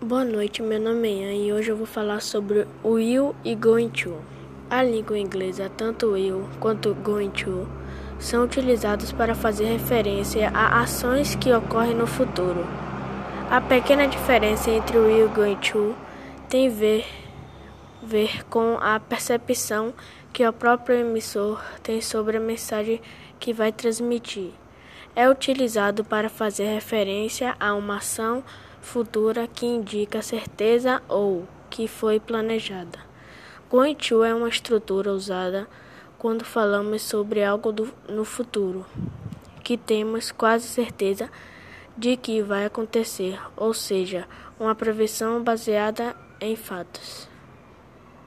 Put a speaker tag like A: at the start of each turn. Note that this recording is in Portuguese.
A: Boa noite, meu nome é Ian e hoje eu vou falar sobre will e going to. A língua inglesa, tanto will quanto going to, são utilizados para fazer referência a ações que ocorrem no futuro. A pequena diferença entre will e going to tem a ver, ver com a percepção que o próprio emissor tem sobre a mensagem que vai transmitir. É utilizado para fazer referência a uma ação futura que indica certeza ou que foi planejada. To é uma estrutura usada quando falamos sobre algo do, no futuro que temos quase certeza de que vai acontecer, ou seja, uma previsão baseada em fatos.